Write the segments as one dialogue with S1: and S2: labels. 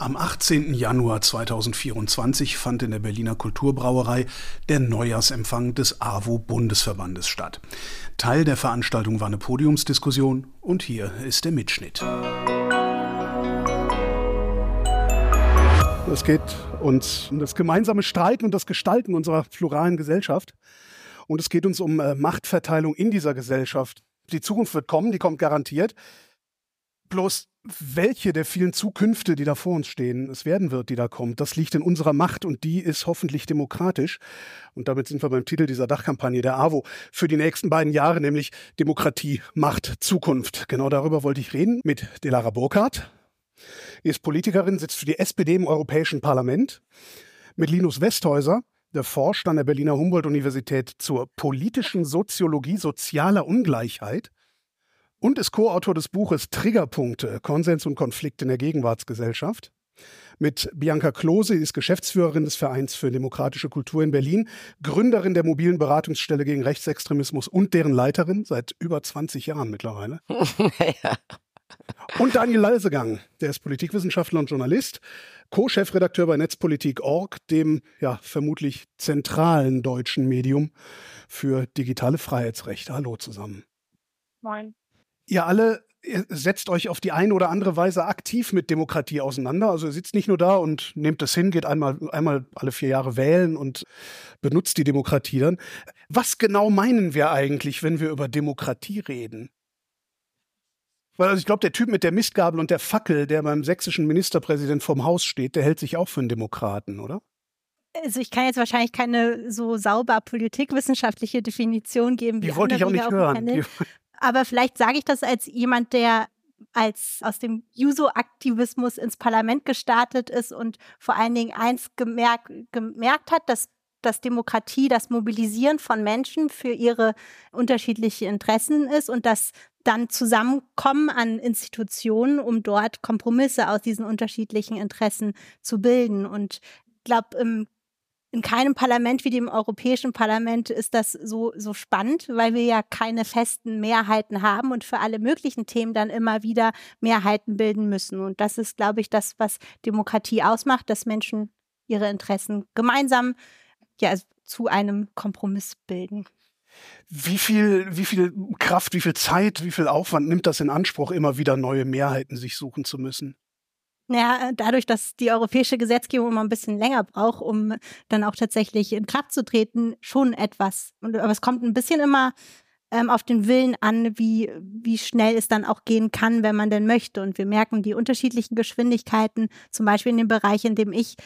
S1: Am 18. Januar 2024 fand in der Berliner Kulturbrauerei der Neujahrsempfang des AWO-Bundesverbandes statt. Teil der Veranstaltung war eine Podiumsdiskussion und hier ist der Mitschnitt. Es geht uns um das gemeinsame Streiten und das Gestalten unserer pluralen Gesellschaft. Und es geht uns um äh, Machtverteilung in dieser Gesellschaft. Die Zukunft wird kommen, die kommt garantiert. Bloß welche der vielen Zukünfte, die da vor uns stehen, es werden wird, die da kommt, das liegt in unserer Macht und die ist hoffentlich demokratisch. Und damit sind wir beim Titel dieser Dachkampagne der AWO für die nächsten beiden Jahre, nämlich Demokratie, Macht, Zukunft. Genau darüber wollte ich reden mit Delara Burkhardt. Sie ist Politikerin, sitzt für die SPD im Europäischen Parlament. Mit Linus Westhäuser, der forscht an der Berliner Humboldt-Universität zur politischen Soziologie sozialer Ungleichheit und ist Co-Autor des Buches Triggerpunkte, Konsens und Konflikt in der Gegenwartsgesellschaft. Mit Bianca Klose ist Geschäftsführerin des Vereins für demokratische Kultur in Berlin, Gründerin der mobilen Beratungsstelle gegen Rechtsextremismus und deren Leiterin seit über 20 Jahren mittlerweile. ja. Und Daniel Lalsegang, der ist Politikwissenschaftler und Journalist, Co-Chefredakteur bei Netzpolitik.org, dem ja vermutlich zentralen deutschen Medium für digitale Freiheitsrechte. Hallo zusammen. Moin ihr alle setzt euch auf die eine oder andere Weise aktiv mit Demokratie auseinander. Also ihr sitzt nicht nur da und nehmt es hin, geht einmal, einmal alle vier Jahre wählen und benutzt die Demokratie dann. Was genau meinen wir eigentlich, wenn wir über Demokratie reden? Weil also ich glaube, der Typ mit der Mistgabel und der Fackel, der beim sächsischen Ministerpräsident vorm Haus steht, der hält sich auch für einen Demokraten, oder?
S2: Also ich kann jetzt wahrscheinlich keine so sauber politikwissenschaftliche Definition geben.
S1: Die wollte ich auch nicht hören.
S2: Aber vielleicht sage ich das als jemand, der als aus dem Juso-Aktivismus ins Parlament gestartet ist und vor allen Dingen eins gemerkt, gemerkt hat, dass dass Demokratie das Mobilisieren von Menschen für ihre unterschiedlichen Interessen ist und das dann Zusammenkommen an Institutionen, um dort Kompromisse aus diesen unterschiedlichen Interessen zu bilden. Und ich glaube, im in keinem Parlament wie dem Europäischen Parlament ist das so, so spannend, weil wir ja keine festen Mehrheiten haben und für alle möglichen Themen dann immer wieder Mehrheiten bilden müssen. Und das ist, glaube ich, das, was Demokratie ausmacht, dass Menschen ihre Interessen gemeinsam ja, zu einem Kompromiss bilden.
S1: Wie viel, wie viel Kraft, wie viel Zeit, wie viel Aufwand nimmt das in Anspruch, immer wieder neue Mehrheiten sich suchen zu müssen?
S2: Naja, dadurch, dass die europäische Gesetzgebung immer ein bisschen länger braucht, um dann auch tatsächlich in Kraft zu treten, schon etwas. Aber es kommt ein bisschen immer ähm, auf den Willen an, wie, wie schnell es dann auch gehen kann, wenn man denn möchte. Und wir merken die unterschiedlichen Geschwindigkeiten, zum Beispiel in dem Bereich, in dem ich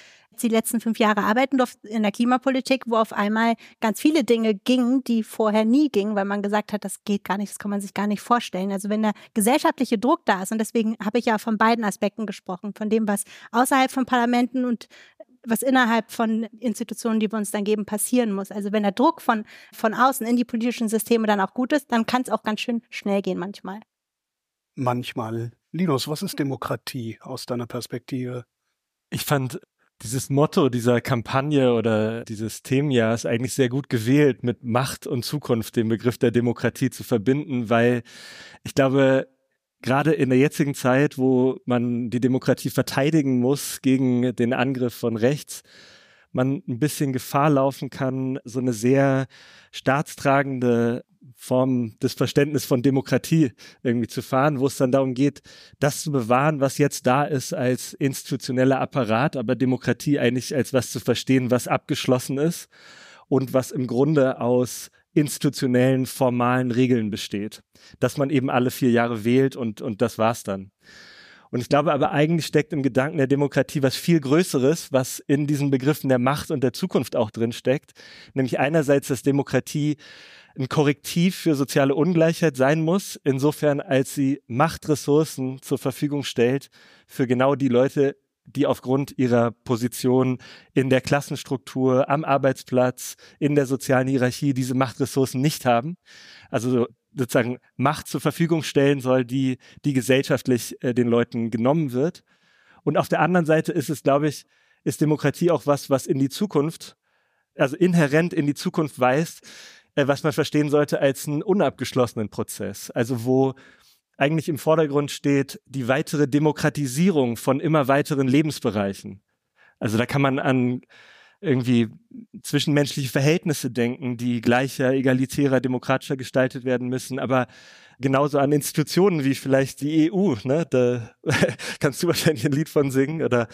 S2: die letzten fünf Jahre arbeiten durfte in der Klimapolitik, wo auf einmal ganz viele Dinge gingen, die vorher nie gingen, weil man gesagt hat, das geht gar nicht, das kann man sich gar nicht vorstellen. Also wenn der gesellschaftliche Druck da ist, und deswegen habe ich ja von beiden Aspekten gesprochen, von dem, was außerhalb von Parlamenten und was innerhalb von Institutionen, die wir uns dann geben, passieren muss. Also wenn der Druck von, von außen in die politischen Systeme dann auch gut ist, dann kann es auch ganz schön schnell gehen manchmal.
S1: Manchmal. Linus, was ist Demokratie aus deiner Perspektive?
S3: Ich fand dieses Motto dieser Kampagne oder dieses Themenjahr ist eigentlich sehr gut gewählt, mit Macht und Zukunft den Begriff der Demokratie zu verbinden, weil ich glaube, gerade in der jetzigen Zeit, wo man die Demokratie verteidigen muss gegen den Angriff von rechts, man ein bisschen Gefahr laufen kann, so eine sehr staatstragende Form des Verständnisses von Demokratie irgendwie zu fahren, wo es dann darum geht, das zu bewahren, was jetzt da ist als institutioneller Apparat, aber Demokratie eigentlich als was zu verstehen, was abgeschlossen ist und was im Grunde aus institutionellen, formalen Regeln besteht. Dass man eben alle vier Jahre wählt und, und das war's dann. Und ich glaube aber eigentlich steckt im Gedanken der Demokratie was viel Größeres, was in diesen Begriffen der Macht und der Zukunft auch drin steckt. Nämlich einerseits, dass Demokratie ein Korrektiv für soziale Ungleichheit sein muss, insofern als sie Machtressourcen zur Verfügung stellt für genau die Leute, die aufgrund ihrer Position in der Klassenstruktur, am Arbeitsplatz, in der sozialen Hierarchie diese Machtressourcen nicht haben. Also sozusagen Macht zur Verfügung stellen soll, die, die gesellschaftlich äh, den Leuten genommen wird. Und auf der anderen Seite ist es, glaube ich, ist Demokratie auch was, was in die Zukunft, also inhärent in die Zukunft weist, äh, was man verstehen sollte als einen unabgeschlossenen Prozess. Also wo eigentlich im Vordergrund steht die weitere Demokratisierung von immer weiteren Lebensbereichen. Also da kann man an irgendwie zwischenmenschliche Verhältnisse denken, die gleicher, egalitärer, demokratischer gestaltet werden müssen, aber genauso an Institutionen wie vielleicht die EU, ne? Da kannst du wahrscheinlich ein Lied von singen oder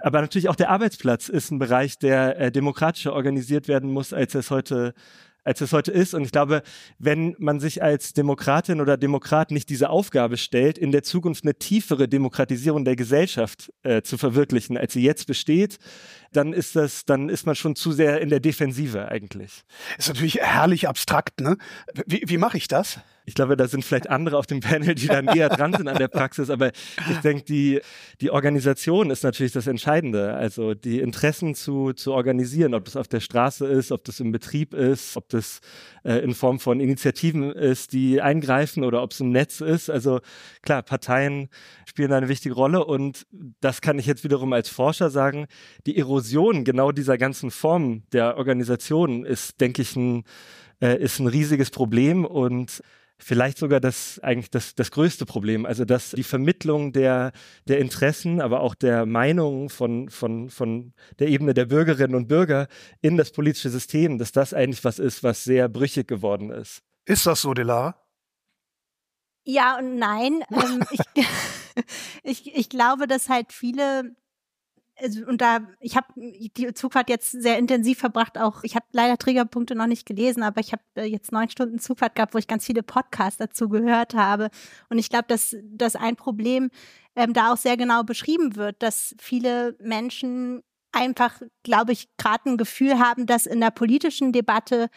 S3: aber natürlich auch der Arbeitsplatz ist ein Bereich, der äh, demokratischer organisiert werden muss, als es heute als es heute ist. Und ich glaube, wenn man sich als Demokratin oder Demokrat nicht diese Aufgabe stellt, in der Zukunft eine tiefere Demokratisierung der Gesellschaft äh, zu verwirklichen, als sie jetzt besteht, dann ist das, dann ist man schon zu sehr in der Defensive eigentlich.
S1: Ist natürlich herrlich abstrakt, ne? Wie, wie mache ich das?
S3: Ich glaube, da sind vielleicht andere auf dem Panel, die dann eher dran sind an der Praxis, aber ich denke, die, die Organisation ist natürlich das Entscheidende. Also die Interessen zu, zu organisieren, ob das auf der Straße ist, ob das im Betrieb ist, ob das äh, in Form von Initiativen ist, die eingreifen oder ob es im Netz ist. Also klar, Parteien spielen eine wichtige Rolle und das kann ich jetzt wiederum als Forscher sagen, die Erosion genau dieser ganzen Form der Organisation ist, denke ich, ein, äh, ist ein riesiges Problem und vielleicht sogar das eigentlich das, das größte Problem. Also dass die Vermittlung der, der Interessen, aber auch der Meinungen von, von, von der Ebene der Bürgerinnen und Bürger in das politische System, dass das eigentlich was ist, was sehr brüchig geworden ist.
S1: Ist das so, Delara?
S2: Ja und nein. ähm, ich, ich, ich glaube, dass halt viele also, und da, ich habe die Zugfahrt jetzt sehr intensiv verbracht, auch ich habe leider Triggerpunkte noch nicht gelesen, aber ich habe äh, jetzt neun Stunden Zugfahrt gehabt, wo ich ganz viele Podcasts dazu gehört habe. Und ich glaube, dass, dass ein Problem ähm, da auch sehr genau beschrieben wird, dass viele Menschen einfach, glaube ich, gerade ein Gefühl haben, dass in der politischen Debatte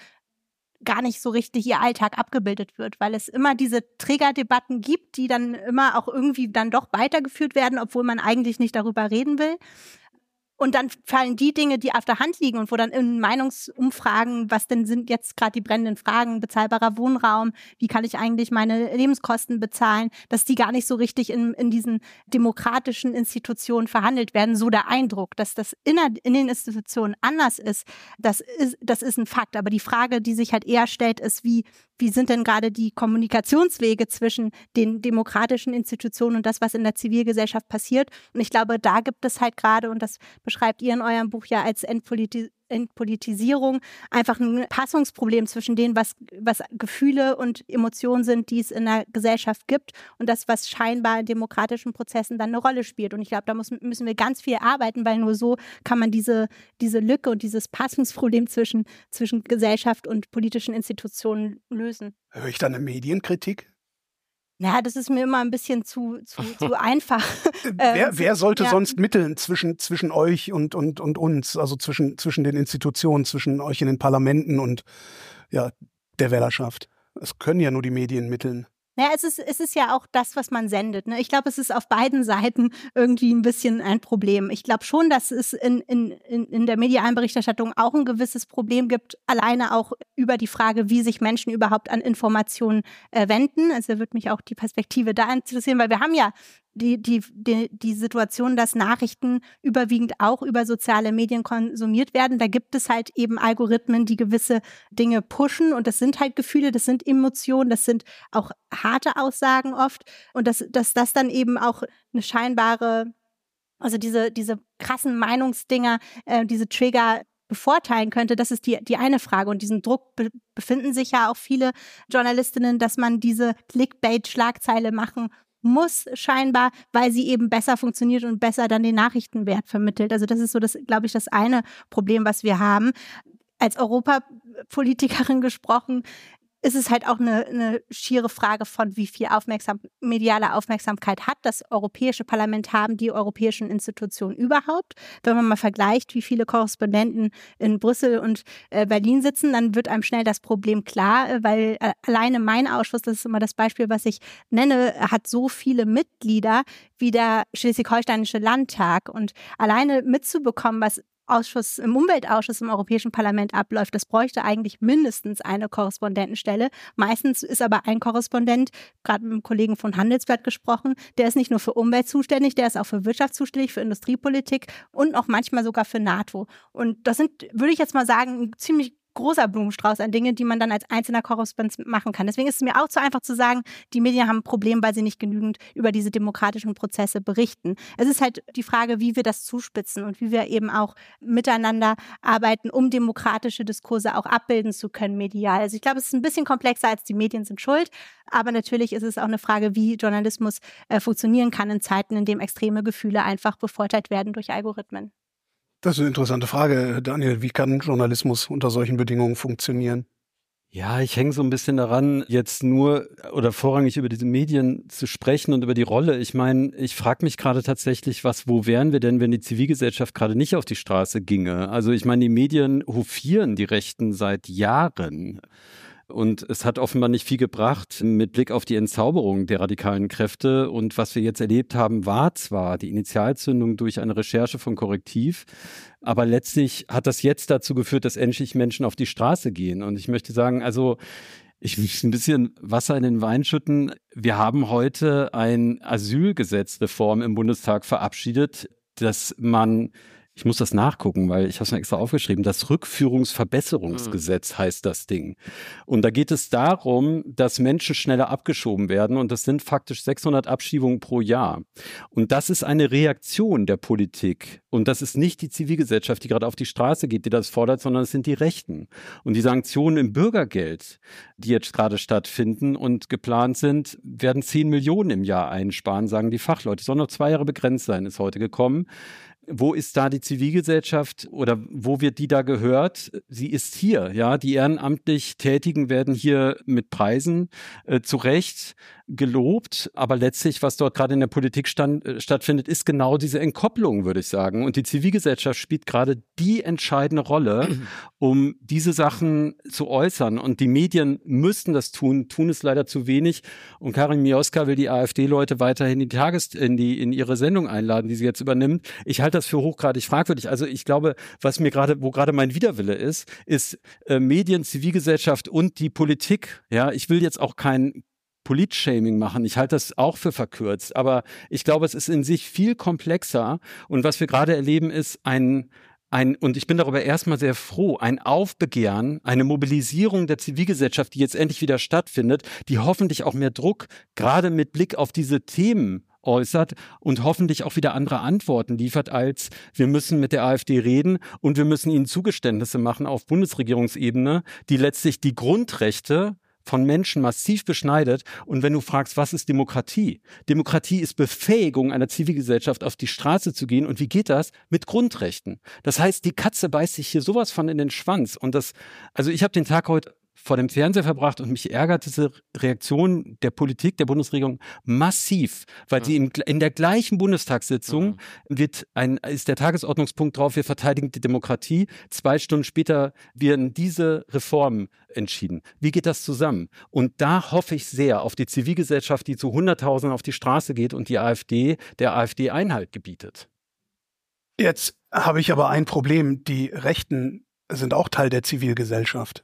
S2: gar nicht so richtig ihr Alltag abgebildet wird, weil es immer diese Triggerdebatten gibt, die dann immer auch irgendwie dann doch weitergeführt werden, obwohl man eigentlich nicht darüber reden will. Und dann fallen die Dinge, die auf der Hand liegen und wo dann in Meinungsumfragen, was denn sind jetzt gerade die brennenden Fragen, bezahlbarer Wohnraum, wie kann ich eigentlich meine Lebenskosten bezahlen, dass die gar nicht so richtig in, in diesen demokratischen Institutionen verhandelt werden. So der Eindruck, dass das in, in den Institutionen anders ist, das ist, das ist ein Fakt. Aber die Frage, die sich halt eher stellt, ist, wie, wie sind denn gerade die Kommunikationswege zwischen den demokratischen Institutionen und das, was in der Zivilgesellschaft passiert? Und ich glaube, da gibt es halt gerade, und das beschreibt ihr in eurem Buch ja als Entpolitis Entpolitisierung, einfach ein Passungsproblem zwischen dem, was, was Gefühle und Emotionen sind, die es in der Gesellschaft gibt und das, was scheinbar in demokratischen Prozessen dann eine Rolle spielt. Und ich glaube, da muss, müssen wir ganz viel arbeiten, weil nur so kann man diese, diese Lücke und dieses Passungsproblem zwischen, zwischen Gesellschaft und politischen Institutionen lösen.
S1: Höre ich da eine Medienkritik?
S2: Naja, das ist mir immer ein bisschen zu, zu, zu einfach.
S1: wer, ähm, wer sollte ja. sonst mitteln zwischen, zwischen euch und, und, und uns, also zwischen, zwischen den Institutionen, zwischen euch in den Parlamenten und ja, der Wählerschaft? Es können ja nur die Medien mitteln.
S2: Naja, es ist, es ist ja auch das, was man sendet. Ne? Ich glaube, es ist auf beiden Seiten irgendwie ein bisschen ein Problem. Ich glaube schon, dass es in, in, in der medialen Berichterstattung auch ein gewisses Problem gibt, alleine auch über die Frage, wie sich Menschen überhaupt an Informationen äh, wenden. Also wird mich auch die Perspektive da interessieren, weil wir haben ja die, die, die, die Situation, dass Nachrichten überwiegend auch über soziale Medien konsumiert werden. Da gibt es halt eben Algorithmen, die gewisse Dinge pushen und das sind halt Gefühle, das sind Emotionen, das sind auch harte Aussagen oft und dass, dass das dann eben auch eine scheinbare, also diese, diese krassen Meinungsdinger, äh, diese Trigger bevorteilen könnte, das ist die, die eine Frage. Und diesen Druck be befinden sich ja auch viele Journalistinnen, dass man diese Clickbait-Schlagzeile machen muss scheinbar, weil sie eben besser funktioniert und besser dann den Nachrichtenwert vermittelt. Also das ist so das, glaube ich, das eine Problem, was wir haben. Als Europapolitikerin gesprochen, ist es halt auch eine, eine schiere Frage von, wie viel Aufmerksam, mediale Aufmerksamkeit hat das Europäische Parlament, haben die europäischen Institutionen überhaupt. Wenn man mal vergleicht, wie viele Korrespondenten in Brüssel und äh, Berlin sitzen, dann wird einem schnell das Problem klar, äh, weil äh, alleine mein Ausschuss, das ist immer das Beispiel, was ich nenne, hat so viele Mitglieder wie der Schleswig-Holsteinische Landtag. Und alleine mitzubekommen, was Ausschuss, im Umweltausschuss im Europäischen Parlament abläuft. Das bräuchte eigentlich mindestens eine Korrespondentenstelle. Meistens ist aber ein Korrespondent, gerade mit einem Kollegen von Handelsblatt gesprochen, der ist nicht nur für Umwelt zuständig, der ist auch für Wirtschaft zuständig, für Industriepolitik und auch manchmal sogar für NATO. Und das sind, würde ich jetzt mal sagen, ziemlich großer Blumenstrauß an Dingen, die man dann als einzelner Korrespondent machen kann. Deswegen ist es mir auch zu einfach zu sagen, die Medien haben ein Problem, weil sie nicht genügend über diese demokratischen Prozesse berichten. Es ist halt die Frage, wie wir das zuspitzen und wie wir eben auch miteinander arbeiten, um demokratische Diskurse auch abbilden zu können medial. Also ich glaube, es ist ein bisschen komplexer als die Medien sind schuld, aber natürlich ist es auch eine Frage, wie Journalismus äh, funktionieren kann in Zeiten, in denen extreme Gefühle einfach bevorteilt werden durch Algorithmen.
S1: Das ist eine interessante Frage, Daniel. Wie kann Journalismus unter solchen Bedingungen funktionieren?
S4: Ja, ich hänge so ein bisschen daran, jetzt nur oder vorrangig über diese Medien zu sprechen und über die Rolle. Ich meine, ich frage mich gerade tatsächlich, was, wo wären wir denn, wenn die Zivilgesellschaft gerade nicht auf die Straße ginge? Also ich meine, die Medien hofieren die Rechten seit Jahren. Und es hat offenbar nicht viel gebracht mit Blick auf die Entzauberung der radikalen Kräfte. Und was wir jetzt erlebt haben, war zwar die Initialzündung durch eine Recherche von Korrektiv, aber letztlich hat das jetzt dazu geführt, dass endlich Menschen auf die Straße gehen. Und ich möchte sagen, also ich will ein bisschen Wasser in den Wein schütten. Wir haben heute ein Asylgesetzreform im Bundestag verabschiedet, dass man ich muss das nachgucken, weil ich habe es mir extra aufgeschrieben. Das Rückführungsverbesserungsgesetz mhm. heißt das Ding. Und da geht es darum, dass Menschen schneller abgeschoben werden. Und das sind faktisch 600 Abschiebungen pro Jahr. Und das ist eine Reaktion der Politik. Und das ist nicht die Zivilgesellschaft, die gerade auf die Straße geht, die das fordert, sondern es sind die Rechten. Und die Sanktionen im Bürgergeld, die jetzt gerade stattfinden und geplant sind, werden 10 Millionen im Jahr einsparen, sagen die Fachleute. Es soll noch zwei Jahre begrenzt sein, ist heute gekommen wo ist da die Zivilgesellschaft oder wo wird die da gehört? Sie ist hier, ja. Die ehrenamtlich Tätigen werden hier mit Preisen äh, zu Recht gelobt, aber letztlich, was dort gerade in der Politik stand, äh, stattfindet, ist genau diese Entkopplung, würde ich sagen. Und die Zivilgesellschaft spielt gerade die entscheidende Rolle, um diese Sachen zu äußern. Und die Medien müssten das tun, tun es leider zu wenig. Und Karin Mioska will die AfD-Leute weiterhin in die Tages in die in ihre Sendung einladen, die sie jetzt übernimmt. Ich halte das für hochgradig fragwürdig. Also ich glaube, was mir gerade, wo gerade mein Widerwille ist, ist äh, Medien, Zivilgesellschaft und die Politik. Ja, ich will jetzt auch kein Politshaming machen. Ich halte das auch für verkürzt, aber ich glaube, es ist in sich viel komplexer. Und was wir gerade erleben, ist ein ein, und ich bin darüber erstmal sehr froh, ein Aufbegehren, eine Mobilisierung der Zivilgesellschaft, die jetzt endlich wieder stattfindet, die hoffentlich auch mehr Druck, gerade mit Blick auf diese Themen äußert und hoffentlich auch wieder andere Antworten liefert, als wir müssen mit der AfD reden und wir müssen ihnen Zugeständnisse machen auf Bundesregierungsebene, die letztlich die Grundrechte von Menschen massiv beschneidet. Und wenn du fragst, was ist Demokratie? Demokratie ist Befähigung einer Zivilgesellschaft auf die Straße zu gehen. Und wie geht das? Mit Grundrechten. Das heißt, die Katze beißt sich hier sowas von in den Schwanz. Und das, also ich habe den Tag heute vor dem Fernseher verbracht und mich ärgert diese Reaktion der Politik, der Bundesregierung massiv, weil mhm. sie in, in, der gleichen Bundestagssitzung mhm. wird ein, ist der Tagesordnungspunkt drauf, wir verteidigen die Demokratie. Zwei Stunden später werden diese Reformen entschieden. Wie geht das zusammen? Und da hoffe ich sehr auf die Zivilgesellschaft, die zu Hunderttausenden auf die Straße geht und die AfD, der AfD Einhalt gebietet.
S1: Jetzt habe ich aber ein Problem. Die Rechten sind auch Teil der Zivilgesellschaft.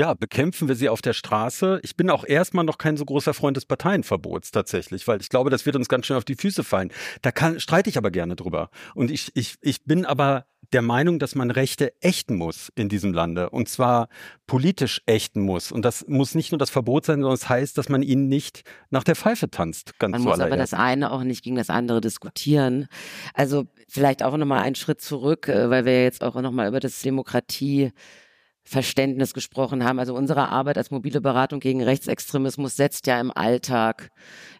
S4: Ja, bekämpfen wir sie auf der Straße. Ich bin auch erstmal noch kein so großer Freund des Parteienverbots tatsächlich, weil ich glaube, das wird uns ganz schön auf die Füße fallen. Da kann, streite ich aber gerne drüber. Und ich, ich, ich bin aber der Meinung, dass man Rechte ächten muss in diesem Lande. Und zwar politisch ächten muss. Und das muss nicht nur das Verbot sein, sondern es das heißt, dass man ihnen nicht nach der Pfeife tanzt.
S5: Ganz man muss aber das eine auch nicht gegen das andere diskutieren. Also vielleicht auch nochmal einen Schritt zurück, äh, weil wir jetzt auch nochmal über das Demokratie Verständnis gesprochen haben. Also unsere Arbeit als mobile Beratung gegen Rechtsextremismus setzt ja im Alltag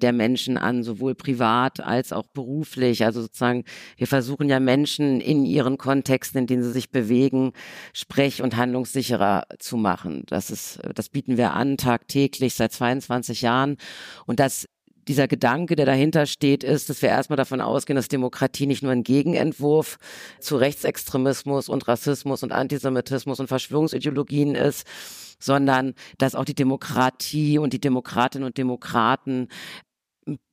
S5: der Menschen an, sowohl privat als auch beruflich. Also sozusagen, wir versuchen ja Menschen in ihren Kontexten, in denen sie sich bewegen, sprech- und handlungssicherer zu machen. Das ist, das bieten wir an tagtäglich seit 22 Jahren. Und das dieser Gedanke, der dahinter steht, ist, dass wir erstmal davon ausgehen, dass Demokratie nicht nur ein Gegenentwurf zu Rechtsextremismus und Rassismus und Antisemitismus und Verschwörungsideologien ist, sondern dass auch die Demokratie und die Demokratinnen und Demokraten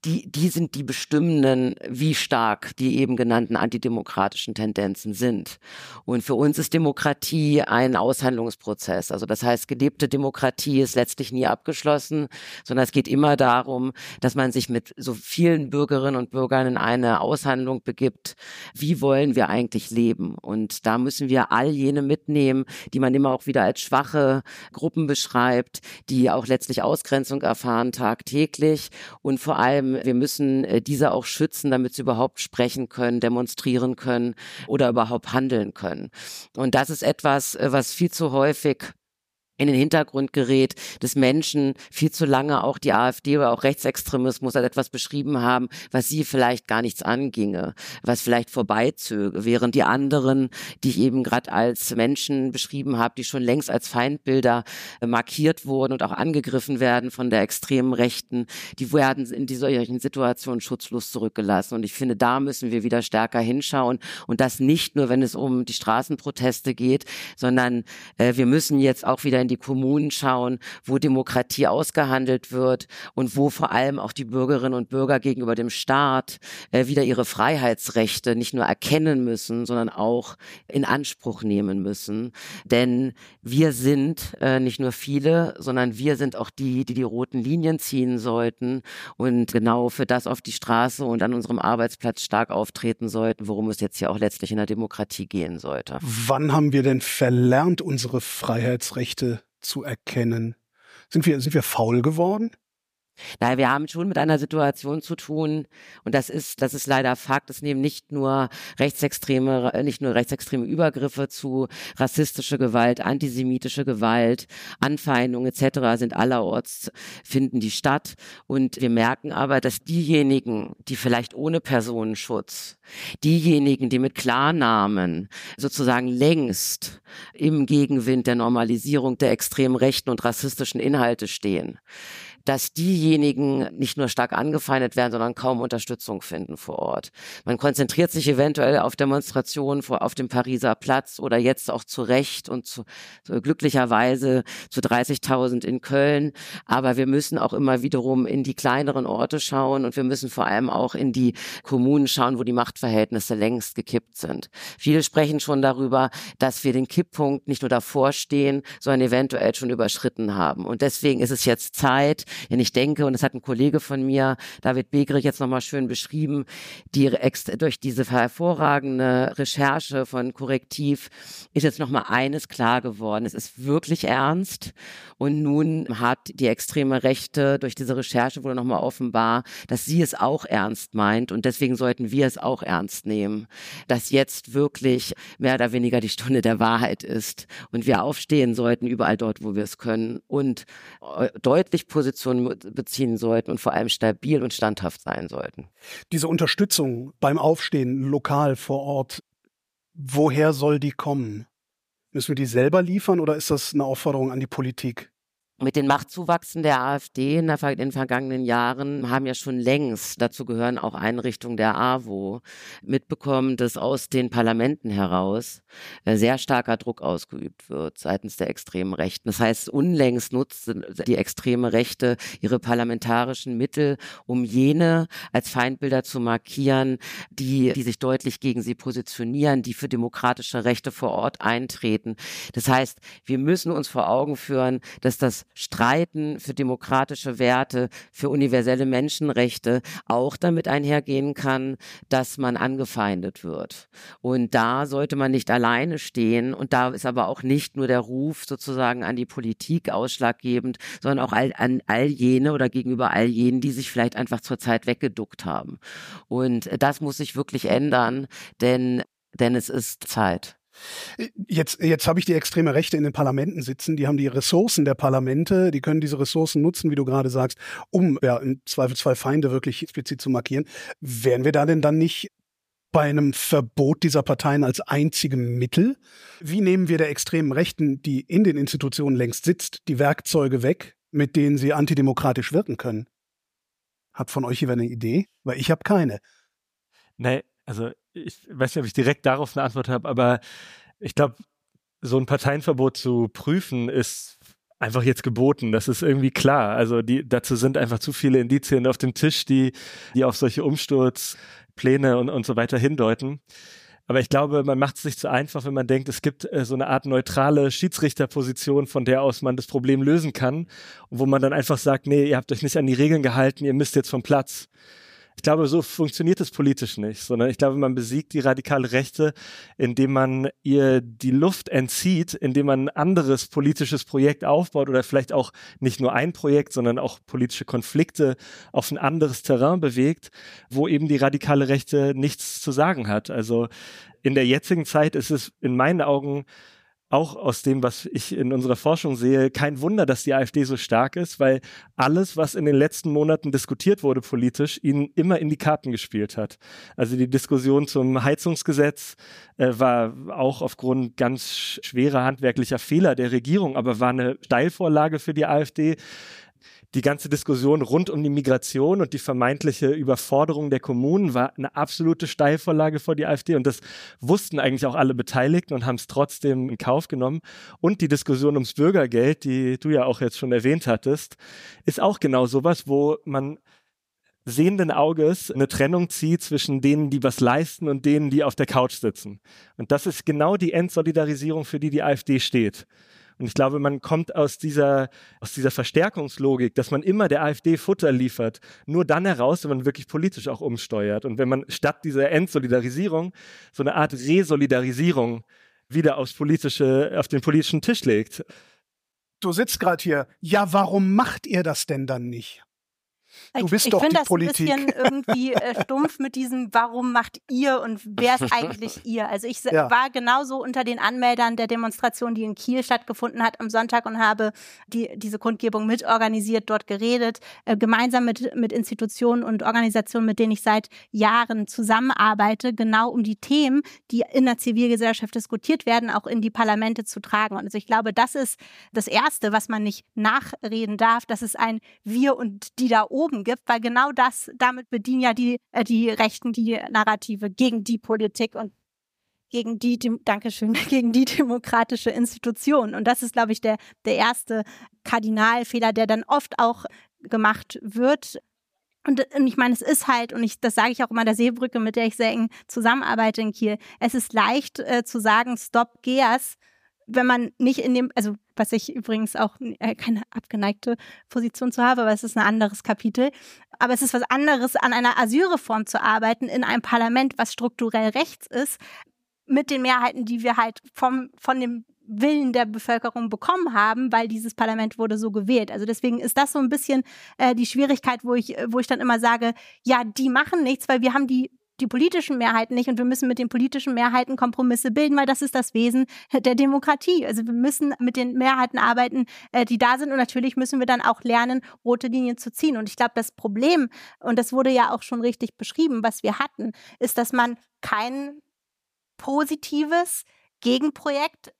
S5: die, die sind die bestimmenden, wie stark die eben genannten antidemokratischen Tendenzen sind. Und für uns ist Demokratie ein Aushandlungsprozess. Also das heißt, gelebte Demokratie ist letztlich nie abgeschlossen, sondern es geht immer darum, dass man sich mit so vielen Bürgerinnen und Bürgern in eine Aushandlung begibt. Wie wollen wir eigentlich leben? Und da müssen wir all jene mitnehmen, die man immer auch wieder als schwache Gruppen beschreibt, die auch letztlich Ausgrenzung erfahren tagtäglich und vor allem, wir müssen äh, diese auch schützen, damit sie überhaupt sprechen können, demonstrieren können oder überhaupt handeln können. Und das ist etwas, äh, was viel zu häufig in den Hintergrund gerät, des Menschen viel zu lange auch die AfD oder auch Rechtsextremismus als etwas beschrieben haben, was sie vielleicht gar nichts anginge, was vielleicht vorbeizöge, während die anderen, die ich eben gerade als Menschen beschrieben habe, die schon längst als Feindbilder äh, markiert wurden und auch angegriffen werden von der extremen Rechten, die werden in solchen Situationen schutzlos zurückgelassen. Und ich finde, da müssen wir wieder stärker hinschauen und das nicht nur, wenn es um die Straßenproteste geht, sondern äh, wir müssen jetzt auch wieder in die Kommunen schauen, wo Demokratie ausgehandelt wird und wo vor allem auch die Bürgerinnen und Bürger gegenüber dem Staat äh, wieder ihre Freiheitsrechte nicht nur erkennen müssen, sondern auch in Anspruch nehmen müssen. Denn wir sind äh, nicht nur viele, sondern wir sind auch die, die die roten Linien ziehen sollten und genau für das auf die Straße und an unserem Arbeitsplatz stark auftreten sollten, worum es jetzt ja auch letztlich in der Demokratie gehen sollte.
S1: Wann haben wir denn verlernt, unsere Freiheitsrechte zu erkennen? Sind wir, sind wir faul geworden?
S5: Naja, wir haben schon mit einer Situation zu tun, und das ist, das ist leider Fakt, es nehmen nicht nur rechtsextreme, nicht nur rechtsextreme Übergriffe zu, rassistische Gewalt, antisemitische Gewalt, Anfeindungen etc. sind allerorts, finden die statt. Und wir merken aber, dass diejenigen, die vielleicht ohne Personenschutz, diejenigen, die mit Klarnamen sozusagen längst im Gegenwind der Normalisierung der extremen rechten und rassistischen Inhalte stehen, dass diejenigen nicht nur stark angefeindet werden, sondern kaum Unterstützung finden vor Ort. Man konzentriert sich eventuell auf Demonstrationen vor, auf dem Pariser Platz oder jetzt auch zu Recht und zu, zu glücklicherweise zu 30.000 in Köln. Aber wir müssen auch immer wiederum in die kleineren Orte schauen und wir müssen vor allem auch in die Kommunen schauen, wo die Machtverhältnisse längst gekippt sind. Viele sprechen schon darüber, dass wir den Kipppunkt nicht nur davor stehen, sondern eventuell schon überschritten haben. Und deswegen ist es jetzt Zeit, denn ich denke, und das hat ein Kollege von mir, David Begrich, jetzt nochmal schön beschrieben, die durch diese hervorragende Recherche von Korrektiv ist jetzt nochmal eines klar geworden. Es ist wirklich ernst. Und nun hat die extreme Rechte durch diese Recherche wurde nochmal offenbar, dass sie es auch ernst meint. Und deswegen sollten wir es auch ernst nehmen, dass jetzt wirklich mehr oder weniger die Stunde der Wahrheit ist und wir aufstehen sollten überall dort, wo wir es können und äh, deutlich positionieren Position beziehen sollten und vor allem stabil und standhaft sein sollten.
S1: Diese Unterstützung beim Aufstehen lokal vor Ort, woher soll die kommen? Müssen wir die selber liefern oder ist das eine Aufforderung an die Politik?
S5: Mit den Machtzuwachsen der AfD in, der, in, den vergangenen Jahren haben ja schon längst, dazu gehören auch Einrichtungen der AWO, mitbekommen, dass aus den Parlamenten heraus äh, sehr starker Druck ausgeübt wird seitens der extremen Rechten. Das heißt, unlängst nutzt die extreme Rechte ihre parlamentarischen Mittel, um jene als Feindbilder zu markieren, die, die sich deutlich gegen sie positionieren, die für demokratische Rechte vor Ort eintreten. Das heißt, wir müssen uns vor Augen führen, dass das Streiten für demokratische Werte, für universelle Menschenrechte auch damit einhergehen kann, dass man angefeindet wird. Und da sollte man nicht alleine stehen. Und da ist aber auch nicht nur der Ruf sozusagen an die Politik ausschlaggebend, sondern auch all, an all jene oder gegenüber all jenen, die sich vielleicht einfach zurzeit weggeduckt haben. Und das muss sich wirklich ändern, denn, denn es ist Zeit.
S1: Jetzt, jetzt habe ich die extreme Rechte in den Parlamenten sitzen, die haben die Ressourcen der Parlamente, die können diese Ressourcen nutzen, wie du gerade sagst, um ja, im Zweifelsfall Feinde wirklich explizit zu markieren. Wären wir da denn dann nicht bei einem Verbot dieser Parteien als einzigem Mittel? Wie nehmen wir der extremen Rechten, die in den Institutionen längst sitzt, die Werkzeuge weg, mit denen sie antidemokratisch wirken können? Hat von euch jemand eine Idee? Weil ich habe keine.
S3: Nee, also ich weiß nicht, ob ich direkt darauf eine Antwort habe, aber ich glaube, so ein Parteienverbot zu prüfen ist einfach jetzt geboten. Das ist irgendwie klar. Also die, dazu sind einfach zu viele Indizien auf dem Tisch, die, die auf solche Umsturzpläne und, und so weiter hindeuten. Aber ich glaube, man macht es sich zu einfach, wenn man denkt, es gibt äh, so eine Art neutrale Schiedsrichterposition, von der aus man das Problem lösen kann und wo man dann einfach sagt, nee, ihr habt euch nicht an die Regeln gehalten, ihr müsst jetzt vom Platz. Ich glaube, so funktioniert es politisch nicht, sondern ich glaube, man besiegt die radikale Rechte, indem man ihr die Luft entzieht, indem man ein anderes politisches Projekt aufbaut oder vielleicht auch nicht nur ein Projekt, sondern auch politische Konflikte auf ein anderes Terrain bewegt, wo eben die radikale Rechte nichts zu sagen hat. Also in der jetzigen Zeit ist es in meinen Augen auch aus dem, was ich in unserer Forschung sehe, kein Wunder, dass die AfD so stark ist, weil alles, was in den letzten Monaten diskutiert wurde politisch, ihnen immer in die Karten gespielt hat. Also die Diskussion zum Heizungsgesetz äh, war auch aufgrund ganz schwerer handwerklicher Fehler der Regierung, aber war eine Steilvorlage für die AfD die ganze Diskussion rund um die Migration und die vermeintliche Überforderung der Kommunen war eine absolute Steilvorlage vor die AfD und das wussten eigentlich auch alle Beteiligten und haben es trotzdem in Kauf genommen. Und die Diskussion ums Bürgergeld, die du ja auch jetzt schon erwähnt hattest, ist auch genau sowas, wo man sehenden Auges eine Trennung zieht zwischen denen, die was leisten und denen, die auf der Couch sitzen. Und das ist genau die Entsolidarisierung, für die die AfD steht. Und ich glaube, man kommt aus dieser, aus dieser Verstärkungslogik, dass man immer der AfD Futter liefert, nur dann heraus, wenn man wirklich politisch auch umsteuert. Und wenn man statt dieser Entsolidarisierung so eine Art Resolidarisierung wieder aufs politische, auf den politischen Tisch legt.
S1: Du sitzt gerade hier. Ja, warum macht ihr das denn dann nicht? Du bist
S2: ich,
S1: doch
S2: ich
S1: die
S2: das
S1: Politik.
S2: ein bisschen irgendwie äh, stumpf mit diesem, warum macht ihr und wer ist eigentlich ihr? Also ich
S1: Ja.
S2: war genauso unter den Anmeldern der Demonstration, die in Kiel stattgefunden hat am Sonntag und habe die, diese Kundgebung mitorganisiert, dort geredet, äh, gemeinsam mit, mit Institutionen und Organisationen, mit denen ich seit Jahren zusammenarbeite, genau um die Themen, die in der Zivilgesellschaft diskutiert werden, auch in die Parlamente zu tragen. Und also ich glaube, das ist das Erste, was man nicht nachreden darf, dass es ein Wir und die da oben gibt, weil genau das, damit bedienen ja die, äh, die Rechten die Narrative gegen die Politik und gegen die, Dem Dankeschön, gegen die demokratische Institution. Und das ist, glaube ich, der, der erste Kardinalfehler, der dann oft auch gemacht wird. Und, ich meine, es ist halt, und ich, das sage ich auch immer der Seebrücke, mit der ich sehr eng zusammenarbeite in Kiel, es ist leicht äh, zu sagen, stop Geas, wenn man nicht in dem, also was ich übrigens auch äh, keine abgeneigte Position zu habe, aber es ist ein anderes Kapitel. Aber es ist was anderes, an einer Asylreform zu arbeiten in einem Parlament, was strukturell rechts ist, mit den Mehrheiten, die wir halt vom, von dem Willen der Bevölkerung bekommen haben, weil dieses Parlament wurde so gewählt. Also deswegen ist das so ein bisschen äh, die Schwierigkeit, wo ich, wo ich dann immer sage, ja, die machen nichts, weil wir haben die die politischen Mehrheiten nicht und wir müssen mit den politischen Mehrheiten Kompromisse bilden, weil das ist das Wesen der Demokratie. Also wir müssen mit den Mehrheiten arbeiten, äh, die da sind und natürlich müssen wir dann auch lernen, rote Linien zu ziehen. Und ich glaube, das Problem, und das wurde ja auch schon richtig beschrieben, was wir hatten, ist, dass man kein positives Gegenprojekt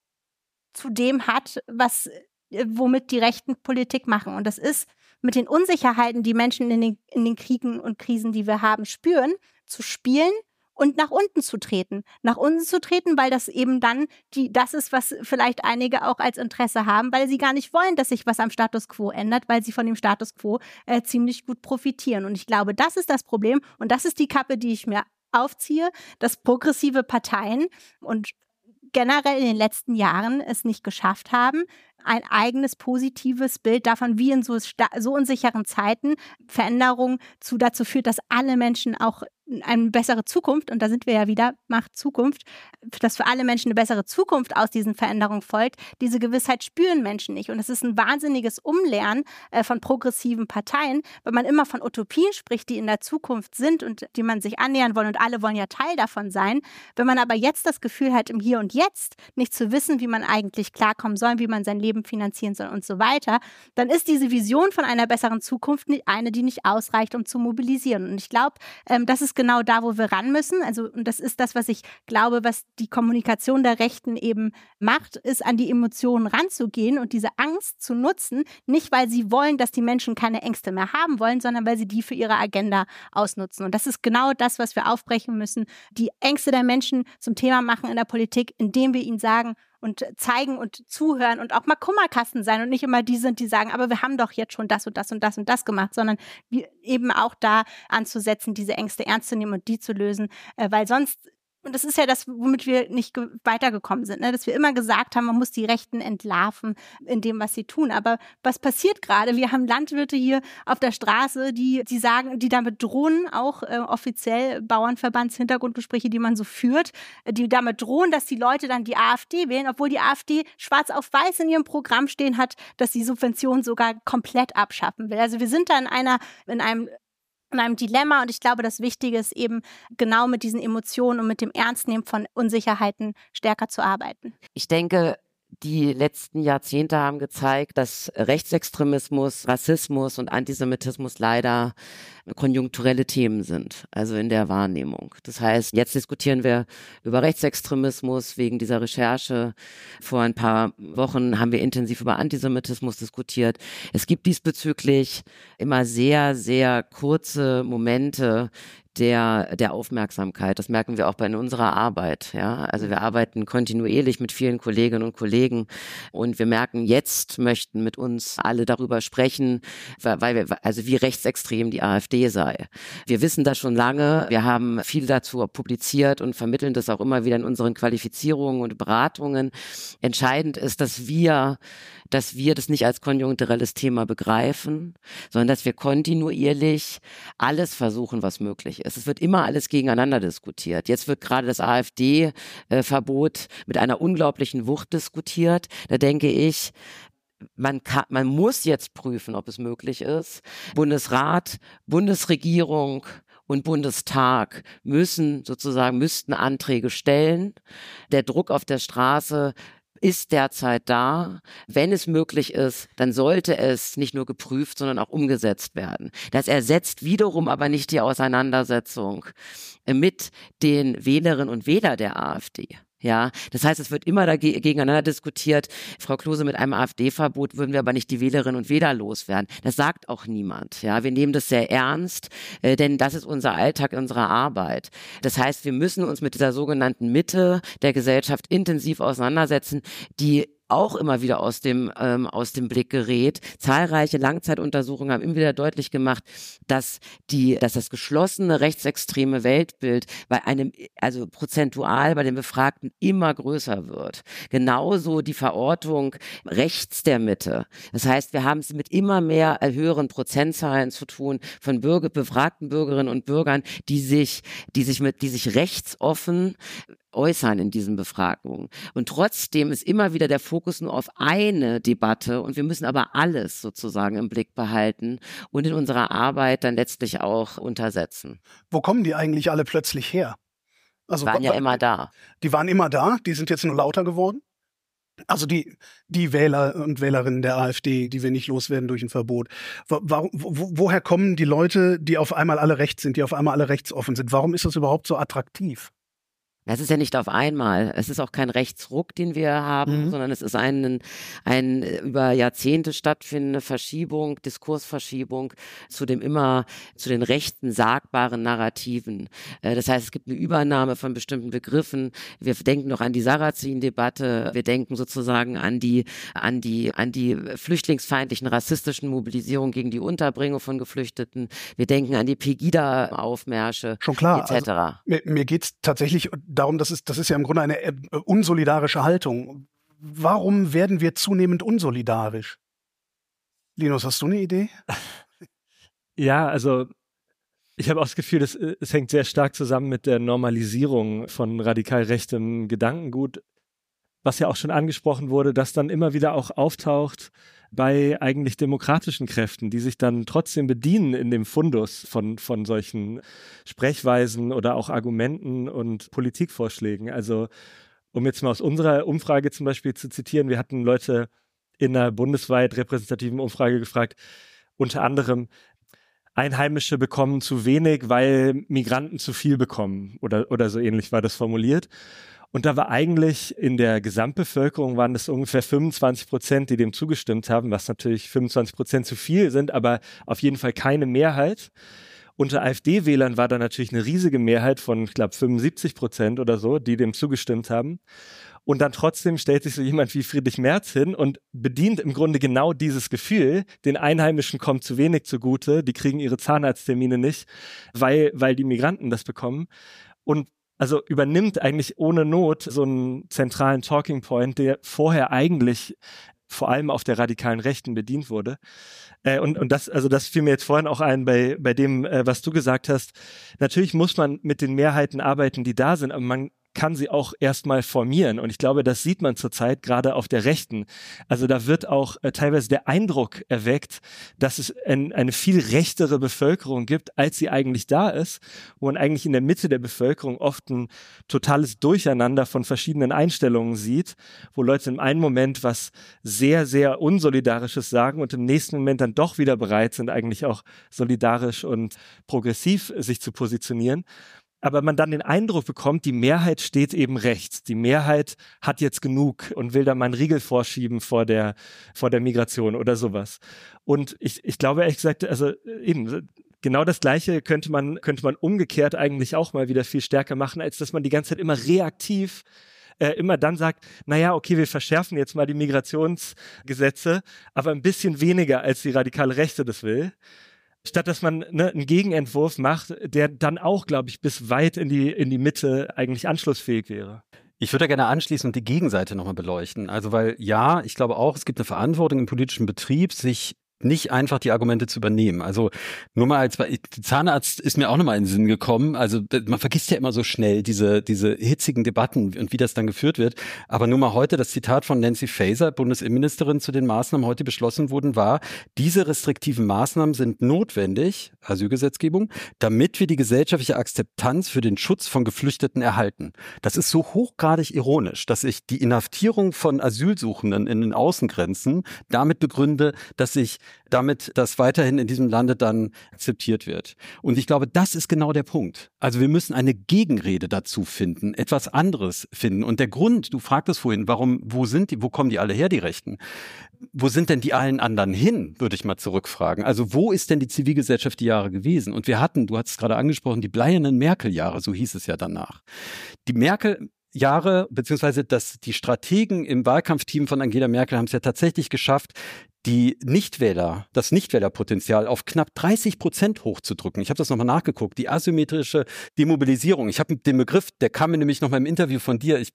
S2: zu dem hat, was äh, womit die Rechten Politik machen. Und das ist mit den Unsicherheiten, die Menschen in den, in den Kriegen und Krisen, die wir haben, spüren, zu spielen und nach unten zu treten. Nach unten zu treten, weil das eben dann die, das ist, was vielleicht einige auch als Interesse haben, weil sie gar nicht wollen, dass sich was am Status quo ändert, weil sie von dem Status quo äh, ziemlich gut profitieren. Und ich glaube, das ist das Problem und das ist die Kappe, die ich mir aufziehe, dass progressive Parteien und generell in den letzten Jahren es nicht geschafft haben, ein eigenes positives Bild davon, wie in so, so unsicheren Zeiten Veränderung zu dazu führt, dass alle Menschen auch eine bessere Zukunft, und da sind wir ja wieder, macht Zukunft, dass für alle Menschen eine bessere Zukunft aus diesen Veränderungen folgt, diese Gewissheit spüren Menschen nicht. Und es ist ein wahnsinniges Umlernen äh, von progressiven Parteien, weil man immer von Utopien spricht, die in der Zukunft sind und die man sich annähern wollen und alle wollen ja Teil davon sein. Wenn man aber jetzt das Gefühl hat, im Hier und Jetzt nicht zu wissen, wie man eigentlich klarkommen soll, wie man sein Leben finanzieren soll und so weiter, dann ist diese Vision von einer besseren Zukunft eine, die nicht ausreicht, um zu mobilisieren. Und ich glaube, ähm, das ist genau da, wo wir ran müssen. Also, und das ist das, was ich glaube, was die Kommunikation der Rechten eben macht, ist an die Emotionen ranzugehen und diese Angst zu nutzen, nicht weil sie wollen, dass die Menschen keine Ängste mehr haben wollen, sondern weil sie die für ihre Agenda ausnutzen. Und das ist genau das, was wir aufbrechen müssen, die Ängste der Menschen zum Thema machen in der Politik, indem wir ihnen sagen, und zeigen und zuhören und auch mal Kummerkasten sein und nicht immer die sind, die sagen, aber wir haben doch jetzt schon das und das und das und das gemacht, sondern eben auch da anzusetzen, diese Ängste ernst zu nehmen und die zu lösen, äh, weil sonst und das ist ja das, womit wir nicht weitergekommen sind, ne? dass wir immer gesagt haben, man muss die Rechten entlarven in dem, was sie tun. Aber was passiert gerade? Wir haben Landwirte hier auf der Straße, die, die sagen, die damit drohen, auch äh, offiziell Bauernverbandshintergrundgespräche, die man so führt, die damit drohen, dass die Leute dann die AfD wählen, obwohl die AfD schwarz auf weiß in ihrem Programm stehen hat, dass sie Subventionen sogar komplett abschaffen will. Also wir sind da in einer, in einem in einem Dilemma und ich glaube, das Wichtige ist eben genau mit diesen Emotionen und mit dem Ernstnehmen von Unsicherheiten stärker zu arbeiten.
S5: Ich denke, die letzten Jahrzehnte haben gezeigt, dass Rechtsextremismus, Rassismus und Antisemitismus leider konjunkturelle Themen sind, also in der Wahrnehmung. Das heißt, jetzt diskutieren wir über Rechtsextremismus wegen dieser Recherche. Vor ein paar Wochen haben wir intensiv über Antisemitismus diskutiert. Es gibt diesbezüglich immer sehr, sehr kurze Momente, der, der Aufmerksamkeit. Das merken wir auch bei unserer Arbeit. Ja, also wir arbeiten kontinuierlich mit vielen Kolleginnen und Kollegen und wir merken, jetzt möchten mit uns alle darüber sprechen, weil wir, also wie rechtsextrem die AfD sei. Wir wissen das schon lange. Wir haben viel dazu publiziert und vermitteln das auch immer wieder in unseren Qualifizierungen und Beratungen. Entscheidend ist, dass wir dass wir das nicht als konjunkturelles Thema begreifen, sondern dass wir kontinuierlich alles versuchen, was möglich ist. Es wird immer alles gegeneinander diskutiert. Jetzt wird gerade das AfD-Verbot mit einer unglaublichen Wucht diskutiert. Da denke ich, man kann, man muss jetzt prüfen, ob es möglich ist. Bundesrat, Bundesregierung, und Bundestag müssen sozusagen, müssten Anträge stellen. Der Druck auf der Straße ist derzeit da. Wenn es möglich ist, dann sollte es nicht nur geprüft, sondern auch umgesetzt werden. Das ersetzt wiederum aber nicht die Auseinandersetzung mit den Wählerinnen und Wählern der AfD. Ja, das heißt, es wird immer dagegen, gegeneinander diskutiert. Frau Klose, mit einem AfD-Verbot würden wir aber nicht die Wählerinnen und Wähler loswerden. Das sagt auch niemand. Ja, wir nehmen das sehr ernst, äh, denn das ist unser Alltag, unsere Arbeit. Das heißt, wir müssen uns mit dieser sogenannten Mitte der Gesellschaft intensiv auseinandersetzen, die auch immer wieder aus dem, ähm, aus dem Blick gerät. Zahlreiche Langzeituntersuchungen haben immer wieder deutlich gemacht, dass die, dass das geschlossene rechtsextreme Weltbild bei einem, also prozentual bei den Befragten immer größer wird. Genauso die Verortung rechts der Mitte. Das heißt, wir haben es mit immer mehr höheren Prozentzahlen zu tun von Bürger, befragten Bürgerinnen und Bürgern, die sich, die sich mit, die sich rechtsoffen äußern in diesen Befragungen. Und trotzdem ist immer wieder der Fokus nur auf eine Debatte und wir müssen aber alles sozusagen im Blick behalten und in unserer Arbeit dann letztlich auch untersetzen.
S1: Wo kommen die eigentlich alle plötzlich her?
S5: Also, die waren ja immer da.
S1: Die waren immer da, die sind jetzt nur lauter geworden? Also die, die Wähler und Wählerinnen der AfD, die wir nicht loswerden durch ein Verbot. Warum, wo, woher kommen die Leute, die auf einmal alle rechts sind, die auf einmal alle rechtsoffen sind? Warum ist das überhaupt so attraktiv?
S5: Das ist ja nicht auf einmal. Es ist auch kein Rechtsruck, den wir haben, mhm. sondern es ist ein, ein über Jahrzehnte stattfindende Verschiebung, Diskursverschiebung zu dem immer, zu den rechten sagbaren Narrativen. Äh, das heißt, es gibt eine Übernahme von bestimmten Begriffen. Wir denken noch an die Sarrazin-Debatte. Wir denken sozusagen an die, an die, an die flüchtlingsfeindlichen, rassistischen Mobilisierungen gegen die Unterbringung von Geflüchteten. Wir denken an die Pegida-Aufmärsche.
S1: Schon klar. Etc. Also, mir, mir geht's tatsächlich darum, das ist, das ist ja im Grunde eine äh, unsolidarische Haltung. Warum werden wir zunehmend unsolidarisch? Linus, hast du eine Idee?
S3: Ja, also ich habe auch das Gefühl, das, äh, es hängt sehr stark zusammen mit der Normalisierung von radikal rechtem Gedankengut, was ja auch schon angesprochen wurde, dass dann immer wieder auch auftaucht, bei eigentlich demokratischen Kräften, die sich dann trotzdem bedienen in dem Fundus von, von solchen Sprechweisen oder auch Argumenten und Politikvorschlägen. Also, um jetzt mal aus unserer Umfrage zum Beispiel zu zitieren, wir hatten Leute in einer bundesweit repräsentativen Umfrage gefragt, unter anderem, Einheimische bekommen zu wenig, weil Migranten zu viel bekommen oder, oder so ähnlich war das formuliert. Und da war eigentlich in der Gesamtbevölkerung waren es ungefähr 25 Prozent, die dem zugestimmt haben, was natürlich 25 Prozent zu viel sind, aber auf jeden Fall keine Mehrheit. Unter AfD-Wählern war da natürlich eine riesige Mehrheit von, ich glaube, 75 Prozent oder so, die dem zugestimmt haben. Und dann trotzdem stellt sich so jemand wie Friedrich Merz hin und bedient im Grunde genau dieses Gefühl, den Einheimischen kommt zu wenig zugute, die kriegen ihre Zahnarzttermine nicht, weil, weil die Migranten das bekommen. Und also übernimmt eigentlich ohne Not so einen zentralen Talking Point, der vorher eigentlich vor allem auf der radikalen Rechten bedient wurde. Äh, und, und das, also das fiel mir jetzt vorhin auch ein bei, bei dem, äh, was du gesagt hast. Natürlich muss man mit den Mehrheiten arbeiten, die da sind, aber man kann sie auch erstmal formieren. Und ich glaube, das sieht man zurzeit gerade auf der Rechten. Also da wird auch äh, teilweise der Eindruck erweckt, dass es ein, eine viel rechtere Bevölkerung gibt, als sie eigentlich da ist, wo man eigentlich in der Mitte der Bevölkerung oft ein totales Durcheinander von verschiedenen Einstellungen sieht, wo Leute im einen Moment was sehr, sehr Unsolidarisches sagen und im nächsten Moment dann doch wieder bereit sind, eigentlich auch solidarisch und progressiv sich zu positionieren aber man dann den Eindruck bekommt, die Mehrheit steht eben rechts. Die Mehrheit hat jetzt genug und will da mal einen Riegel vorschieben vor der, vor der Migration oder sowas. Und ich, ich glaube ehrlich gesagt, also eben, genau das Gleiche könnte man, könnte man umgekehrt eigentlich auch mal wieder viel stärker machen, als dass man die ganze Zeit immer reaktiv äh, immer dann sagt, naja, okay, wir verschärfen jetzt mal die Migrationsgesetze, aber ein bisschen weniger, als die radikale Rechte das will statt dass man ne, einen Gegenentwurf macht, der dann auch, glaube ich, bis weit in die, in die Mitte eigentlich anschlussfähig wäre.
S4: Ich würde gerne anschließen und die Gegenseite nochmal beleuchten. Also, weil ja, ich glaube auch, es gibt eine Verantwortung im politischen Betrieb, sich nicht einfach die Argumente zu übernehmen. Also nur mal als Zahnarzt ist mir auch nochmal in den Sinn gekommen. Also man vergisst ja immer so schnell diese, diese hitzigen Debatten und wie das dann geführt wird. Aber nur mal heute das Zitat von Nancy Faeser, Bundesinnenministerin zu den Maßnahmen heute beschlossen wurden, war, diese restriktiven Maßnahmen sind notwendig, Asylgesetzgebung, damit wir die gesellschaftliche Akzeptanz für den Schutz von Geflüchteten erhalten. Das ist so hochgradig ironisch, dass ich die Inhaftierung von Asylsuchenden in den Außengrenzen damit begründe, dass ich damit das weiterhin in diesem Lande dann akzeptiert wird. Und ich glaube, das ist genau der Punkt. Also wir müssen eine Gegenrede dazu finden, etwas anderes finden. Und der Grund, du fragtest vorhin, warum, wo sind die, wo kommen die alle her, die Rechten? Wo sind denn die allen anderen hin, würde ich mal zurückfragen. Also wo ist denn die Zivilgesellschaft die Jahre gewesen? Und wir hatten, du hast es gerade angesprochen, die bleiernen Merkel-Jahre, so hieß es ja danach. Die Merkel Jahre, beziehungsweise dass die Strategen im Wahlkampfteam von Angela Merkel haben es ja tatsächlich geschafft, die Nichtwähler, das Nichtwählerpotenzial auf knapp 30 Prozent hochzudrücken. Ich habe das nochmal nachgeguckt. Die asymmetrische Demobilisierung. Ich habe den Begriff, der kam mir nämlich nochmal im Interview von dir. Ich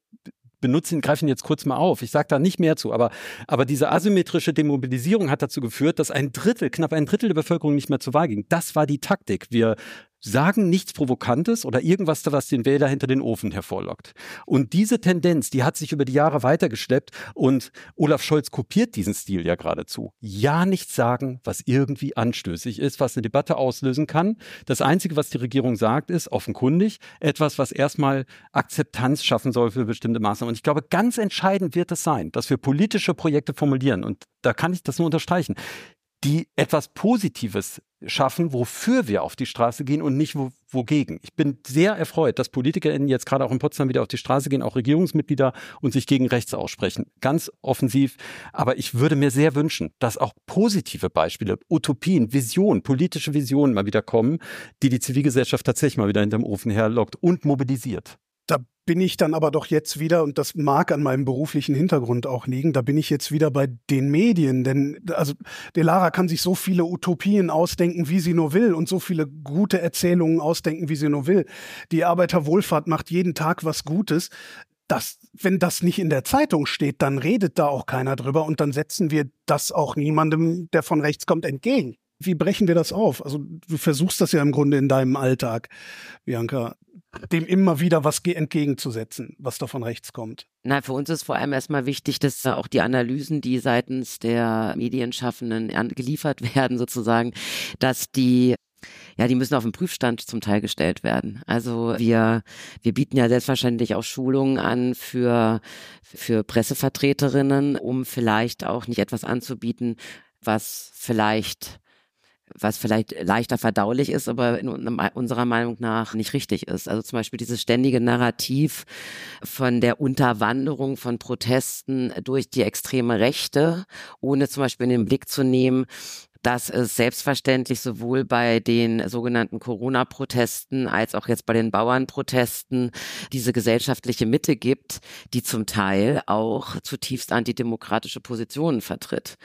S4: benutze ihn, greife ihn jetzt kurz mal auf. Ich sage da nicht mehr zu, aber, aber diese asymmetrische Demobilisierung hat dazu geführt, dass ein Drittel, knapp ein Drittel der Bevölkerung nicht mehr zur Wahl ging. Das war die Taktik. Wir sagen nichts Provokantes oder irgendwas, was den Wähler hinter den Ofen hervorlockt. Und diese Tendenz, die hat sich über die Jahre weitergeschleppt und Olaf Scholz kopiert diesen Stil ja geradezu. Ja, nichts sagen, was irgendwie anstößig ist, was eine Debatte auslösen kann. Das Einzige, was die Regierung sagt, ist offenkundig etwas, was erstmal Akzeptanz schaffen soll für bestimmte Maßnahmen. Und ich glaube, ganz entscheidend wird es sein, dass wir politische Projekte formulieren. Und da kann ich das nur unterstreichen die etwas Positives schaffen, wofür wir auf die Straße gehen und nicht wo, wogegen. Ich bin sehr erfreut, dass PolitikerInnen jetzt gerade auch in Potsdam wieder auf die Straße gehen, auch Regierungsmitglieder und sich gegen rechts aussprechen. Ganz offensiv. Aber ich würde mir sehr wünschen, dass auch positive Beispiele, Utopien, Visionen, politische Visionen mal wieder kommen, die die Zivilgesellschaft tatsächlich mal wieder hinterm Ofen herlockt und mobilisiert.
S1: Da bin ich dann aber doch jetzt wieder, und das mag an meinem beruflichen Hintergrund auch liegen, da bin ich jetzt wieder bei den Medien, denn also Delara kann sich so viele Utopien ausdenken, wie sie nur will und so viele gute Erzählungen ausdenken, wie sie nur will. Die Arbeiterwohlfahrt macht jeden Tag was Gutes. Das, wenn das nicht in der Zeitung steht, dann redet da auch keiner drüber und dann setzen wir das auch niemandem, der von rechts kommt, entgegen. Wie brechen wir das auf? Also du versuchst das ja im Grunde in deinem Alltag, Bianca dem immer wieder was entgegenzusetzen, was da von rechts kommt.
S5: Na, für uns ist vor allem erstmal wichtig, dass auch die Analysen, die seitens der Medienschaffenden geliefert werden, sozusagen, dass die ja, die müssen auf den Prüfstand zum Teil gestellt werden. Also wir, wir bieten ja selbstverständlich auch Schulungen an für, für Pressevertreterinnen, um vielleicht auch nicht etwas anzubieten, was vielleicht was vielleicht leichter verdaulich ist, aber in unserer Meinung nach nicht richtig ist. Also zum Beispiel dieses ständige Narrativ von der Unterwanderung von Protesten durch die extreme Rechte, ohne zum Beispiel in den Blick zu nehmen, dass es selbstverständlich sowohl bei den sogenannten Corona-Protesten als auch jetzt bei den Bauernprotesten diese gesellschaftliche Mitte gibt, die zum Teil auch zutiefst antidemokratische Positionen vertritt.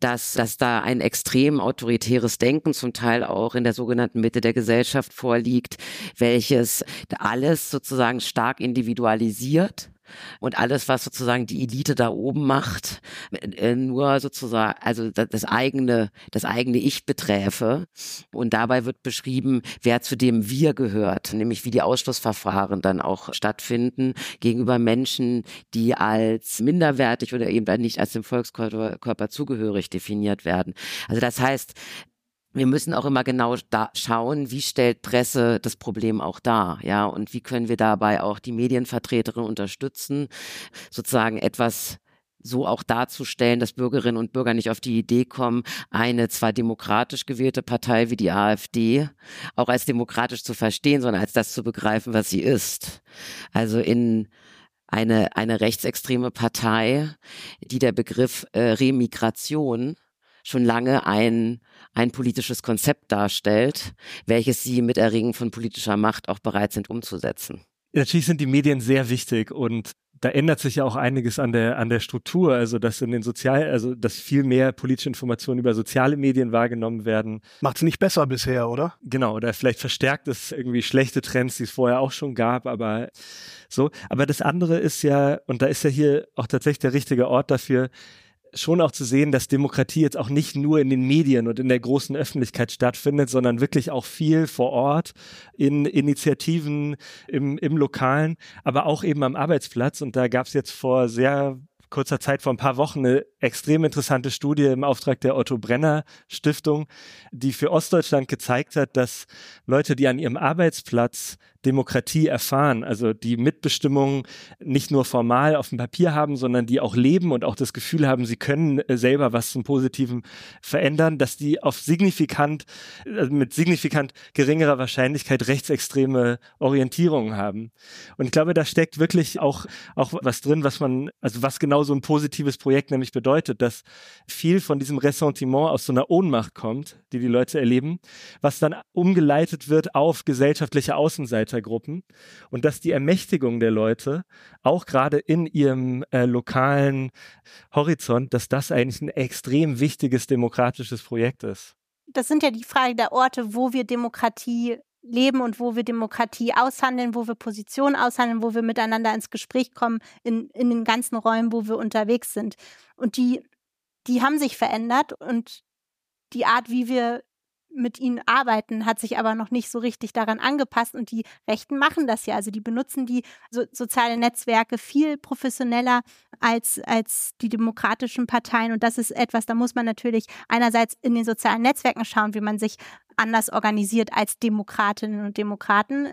S5: Dass, dass da ein extrem autoritäres Denken zum Teil auch in der sogenannten Mitte der Gesellschaft vorliegt, welches alles sozusagen stark individualisiert und alles, was sozusagen die Elite da oben macht, äh, nur sozusagen, also das eigene, das eigene Ich beträfe. Und dabei wird beschrieben, wer zu dem Wir gehört, nämlich wie die Ausschlussverfahren dann auch stattfinden gegenüber Menschen, die als minderwertig oder eben nicht als dem Volkskörper zugehörig definiert werden. Also das heißt, wir müssen auch immer genau da schauen, wie stellt Presse das Problem auch dar, ja, und wie können wir dabei auch die Medienvertreterin unterstützen, sozusagen etwas so auch darzustellen, dass Bürgerinnen und Bürger nicht auf die Idee kommen, eine zwar demokratisch gewählte Partei wie die AfD auch als demokratisch zu verstehen, sondern als das zu begreifen, was sie ist. Also in eine, eine rechtsextreme Partei, die der Begriff äh, Remigration schon lange ein, ein politisches Konzept darstellt, welches sie mit Erregen von politischer Macht auch bereit sind umzusetzen.
S3: Natürlich sind die Medien sehr wichtig und da ändert sich ja auch einiges an der an der Struktur, also dass in den sozial, also dass viel mehr politische Informationen über soziale Medien wahrgenommen werden.
S1: Macht es nicht besser bisher, oder?
S3: Genau, oder vielleicht verstärkt es irgendwie schlechte Trends, die es vorher auch schon gab, aber so. Aber das andere ist ja, und da ist ja hier auch tatsächlich der richtige Ort dafür, schon auch zu sehen, dass Demokratie jetzt auch nicht nur in den Medien und in der großen Öffentlichkeit stattfindet, sondern wirklich auch viel vor Ort in Initiativen im, im Lokalen, aber auch eben am Arbeitsplatz. Und da gab es jetzt vor sehr kurzer Zeit, vor ein paar Wochen, eine extrem interessante Studie im Auftrag der Otto Brenner Stiftung, die für Ostdeutschland gezeigt hat, dass Leute, die an ihrem Arbeitsplatz Demokratie erfahren, also die Mitbestimmung nicht nur formal auf dem Papier haben, sondern die auch leben und auch das Gefühl haben, sie können äh, selber was zum Positiven verändern, dass die auf signifikant, also mit signifikant geringerer Wahrscheinlichkeit rechtsextreme Orientierungen haben. Und ich glaube, da steckt wirklich auch, auch was drin, was man, also was genau so ein positives Projekt nämlich bedeutet, dass viel von diesem Ressentiment aus so einer Ohnmacht kommt, die die Leute erleben, was dann umgeleitet wird auf gesellschaftliche Außenseite Mitarbeitergruppen und dass die Ermächtigung der Leute auch gerade in ihrem äh, lokalen Horizont, dass das eigentlich ein extrem wichtiges demokratisches Projekt ist.
S2: Das sind ja die Fragen der Orte, wo wir Demokratie leben und wo wir Demokratie aushandeln, wo wir Positionen aushandeln, wo wir miteinander ins Gespräch kommen, in, in den ganzen Räumen, wo wir unterwegs sind. Und die, die haben sich verändert und die Art, wie wir mit ihnen arbeiten, hat sich aber noch nicht so richtig daran angepasst und die Rechten machen das ja. Also die benutzen die so, sozialen Netzwerke viel professioneller als, als die demokratischen Parteien und das ist etwas, da muss man natürlich einerseits in den sozialen Netzwerken schauen, wie man sich anders organisiert als Demokratinnen und Demokraten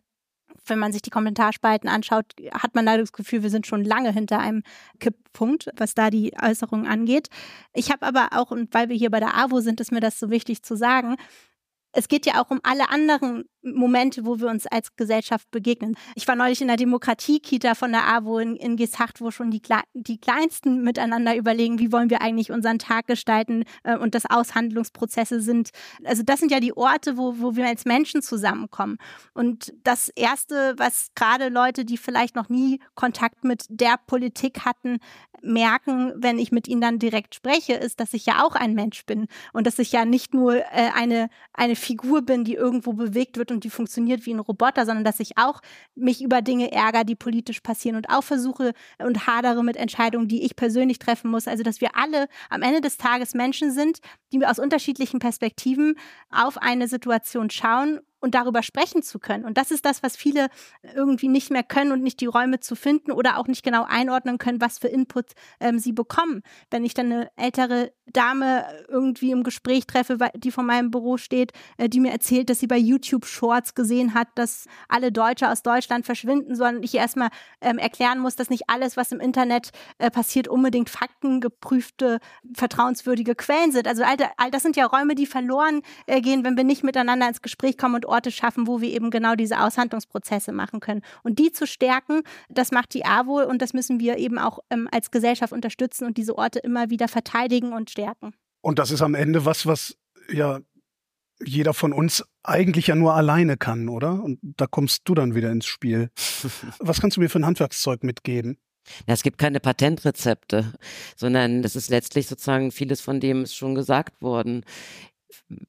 S2: wenn man sich die Kommentarspalten anschaut, hat man da das Gefühl, wir sind schon lange hinter einem Kipppunkt, was da die Äußerungen angeht. Ich habe aber auch, und weil wir hier bei der AWO sind, ist mir das so wichtig zu sagen, es geht ja auch um alle anderen Momente, wo wir uns als Gesellschaft begegnen. Ich war neulich in der Demokratie-Kita von der AWO in, in Gesacht, wo schon die, die Kleinsten miteinander überlegen, wie wollen wir eigentlich unseren Tag gestalten äh, und das Aushandlungsprozesse sind. Also das sind ja die Orte, wo, wo wir als Menschen zusammenkommen. Und das Erste, was gerade Leute, die vielleicht noch nie Kontakt mit der Politik hatten, merken, wenn ich mit ihnen dann direkt spreche, ist, dass ich ja auch ein Mensch bin und dass ich ja nicht nur äh, eine, eine Figur bin, die irgendwo bewegt wird und die funktioniert wie ein Roboter, sondern dass ich auch mich über Dinge ärgere, die politisch passieren und auch versuche und hadere mit Entscheidungen, die ich persönlich treffen muss. Also, dass wir alle am Ende des Tages Menschen sind, die aus unterschiedlichen Perspektiven auf eine Situation schauen und darüber sprechen zu können. Und das ist das, was viele irgendwie nicht mehr können und nicht die Räume zu finden oder auch nicht genau einordnen können, was für Input ähm, sie bekommen. Wenn ich dann eine ältere Dame irgendwie im Gespräch treffe, die vor meinem Büro steht, äh, die mir erzählt, dass sie bei YouTube Shorts gesehen hat, dass alle Deutsche aus Deutschland verschwinden sollen und ich erstmal ähm, erklären muss, dass nicht alles, was im Internet äh, passiert, unbedingt faktengeprüfte, vertrauenswürdige Quellen sind. Also all, all das sind ja Räume, die verloren äh, gehen, wenn wir nicht miteinander ins Gespräch kommen und Orte schaffen, wo wir eben genau diese Aushandlungsprozesse machen können. Und die zu stärken, das macht die AWO und das müssen wir eben auch ähm, als Gesellschaft unterstützen und diese Orte immer wieder verteidigen und stärken.
S1: Und das ist am Ende was, was ja jeder von uns eigentlich ja nur alleine kann, oder? Und da kommst du dann wieder ins Spiel. Was kannst du mir für ein Handwerkszeug mitgeben?
S5: Ja, es gibt keine Patentrezepte, sondern das ist letztlich sozusagen vieles von dem ist schon gesagt worden.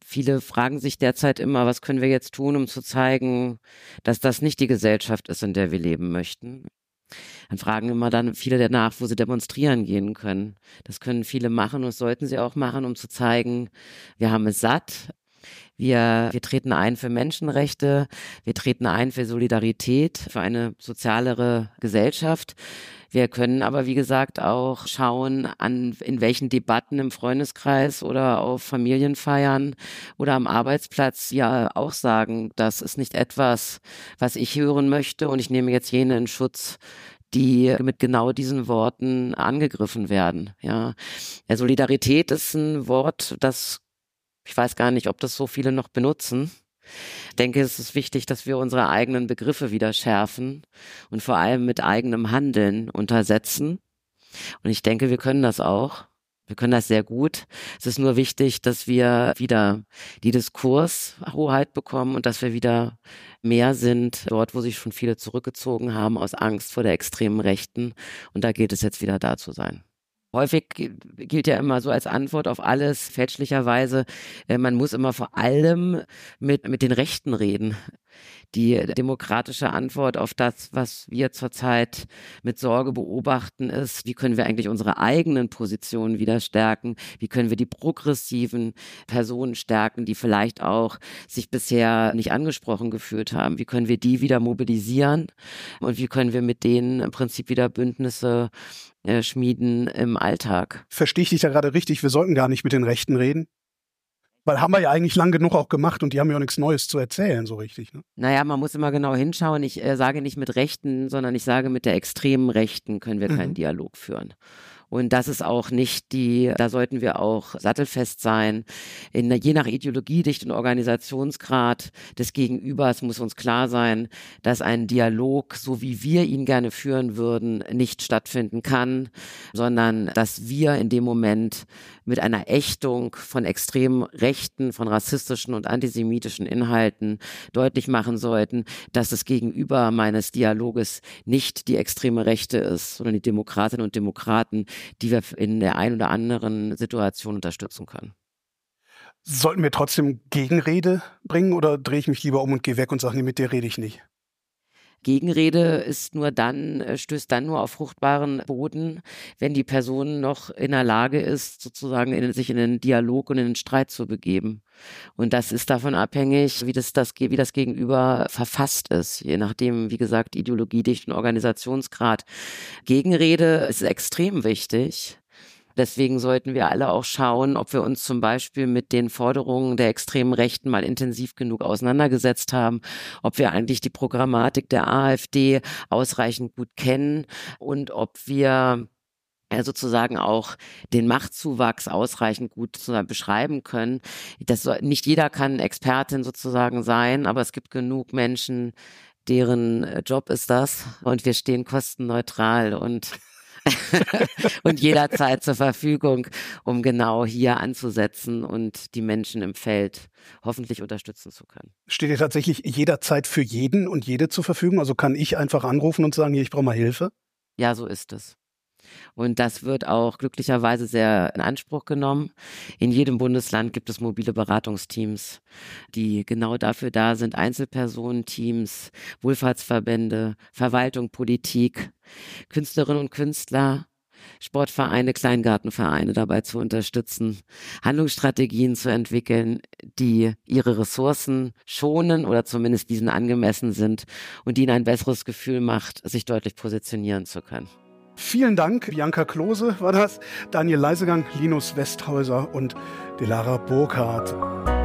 S5: Viele fragen sich derzeit immer, was können wir jetzt tun, um zu zeigen, dass das nicht die Gesellschaft ist, in der wir leben möchten. Dann fragen immer dann viele danach, wo sie demonstrieren gehen können. Das können viele machen und sollten sie auch machen, um zu zeigen, wir haben es satt, wir, wir treten ein für Menschenrechte, wir treten ein für Solidarität, für eine sozialere Gesellschaft. Wir können aber, wie gesagt, auch schauen, an, in welchen Debatten im Freundeskreis oder auf Familienfeiern oder am Arbeitsplatz ja auch sagen, das ist nicht etwas, was ich hören möchte und ich nehme jetzt jene in Schutz, die mit genau diesen Worten angegriffen werden. Ja, Solidarität ist ein Wort, das ich weiß gar nicht, ob das so viele noch benutzen. Ich denke, es ist wichtig, dass wir unsere eigenen Begriffe wieder schärfen und vor allem mit eigenem Handeln untersetzen. Und ich denke, wir können das auch. Wir können das sehr gut. Es ist nur wichtig, dass wir wieder die Diskurshoheit bekommen und dass wir wieder mehr sind dort, wo sich schon viele zurückgezogen haben aus Angst vor der extremen Rechten. Und da gilt es jetzt wieder da zu sein. Häufig gilt ja immer so als Antwort auf alles fälschlicherweise, äh, man muss immer vor allem mit, mit den Rechten reden die demokratische Antwort auf das, was wir zurzeit mit Sorge beobachten, ist, wie können wir eigentlich unsere eigenen Positionen wieder stärken? Wie können wir die progressiven Personen stärken, die vielleicht auch sich bisher nicht angesprochen gefühlt haben? Wie können wir die wieder mobilisieren? Und wie können wir mit denen im Prinzip wieder Bündnisse äh, schmieden im Alltag?
S1: Verstehe ich dich da gerade richtig? Wir sollten gar nicht mit den Rechten reden? Weil haben wir ja eigentlich lang genug auch gemacht und die haben ja auch nichts Neues zu erzählen, so richtig. Ne?
S5: Naja, man muss immer genau hinschauen. Ich äh, sage nicht mit Rechten, sondern ich sage mit der extremen Rechten können wir keinen mhm. Dialog führen. Und das ist auch nicht die, da sollten wir auch sattelfest sein. In, je nach Ideologiedicht und Organisationsgrad des Gegenübers muss uns klar sein, dass ein Dialog, so wie wir ihn gerne führen würden, nicht stattfinden kann, sondern dass wir in dem Moment mit einer Ächtung von extremen Rechten, von rassistischen und antisemitischen Inhalten deutlich machen sollten, dass das Gegenüber meines Dialoges nicht die extreme Rechte ist, sondern die Demokratinnen und Demokraten, die wir in der einen oder anderen Situation unterstützen können.
S1: Sollten wir trotzdem Gegenrede bringen oder drehe ich mich lieber um und gehe weg und sage, nee, mit dir rede ich nicht?
S5: Gegenrede ist nur dann, äh, stößt dann nur auf fruchtbaren Boden, wenn die Person noch in der Lage ist, sozusagen in, sich in den Dialog und in den Streit zu begeben. Und das ist davon abhängig, wie das, das, wie das Gegenüber verfasst ist, je nachdem, wie gesagt, Ideologiedicht und Organisationsgrad. Gegenrede ist extrem wichtig. Deswegen sollten wir alle auch schauen, ob wir uns zum Beispiel mit den Forderungen der extremen Rechten mal intensiv genug auseinandergesetzt haben, ob wir eigentlich die Programmatik der AfD ausreichend gut kennen und ob wir sozusagen auch den Machtzuwachs ausreichend gut beschreiben können. Das soll, nicht jeder kann Expertin sozusagen sein, aber es gibt genug Menschen, deren äh, Job ist das und wir stehen kostenneutral und und jederzeit zur Verfügung, um genau hier anzusetzen und die Menschen im Feld hoffentlich unterstützen zu können.
S1: Steht ihr tatsächlich jederzeit für jeden und jede zur Verfügung? Also kann ich einfach anrufen und sagen, hier, ich brauche mal Hilfe?
S5: Ja, so ist es. Und das wird auch glücklicherweise sehr in Anspruch genommen. In jedem Bundesland gibt es mobile Beratungsteams, die genau dafür da sind. Einzelpersonenteams, Wohlfahrtsverbände, Verwaltung, Politik, Künstlerinnen und Künstler, Sportvereine, Kleingartenvereine dabei zu unterstützen, Handlungsstrategien zu entwickeln, die ihre Ressourcen schonen oder zumindest diesen angemessen sind und die ihnen ein besseres Gefühl macht, sich deutlich positionieren zu können.
S1: Vielen Dank, Bianca Klose war das, Daniel Leisegang, Linus Westhäuser und Delara Burkhardt.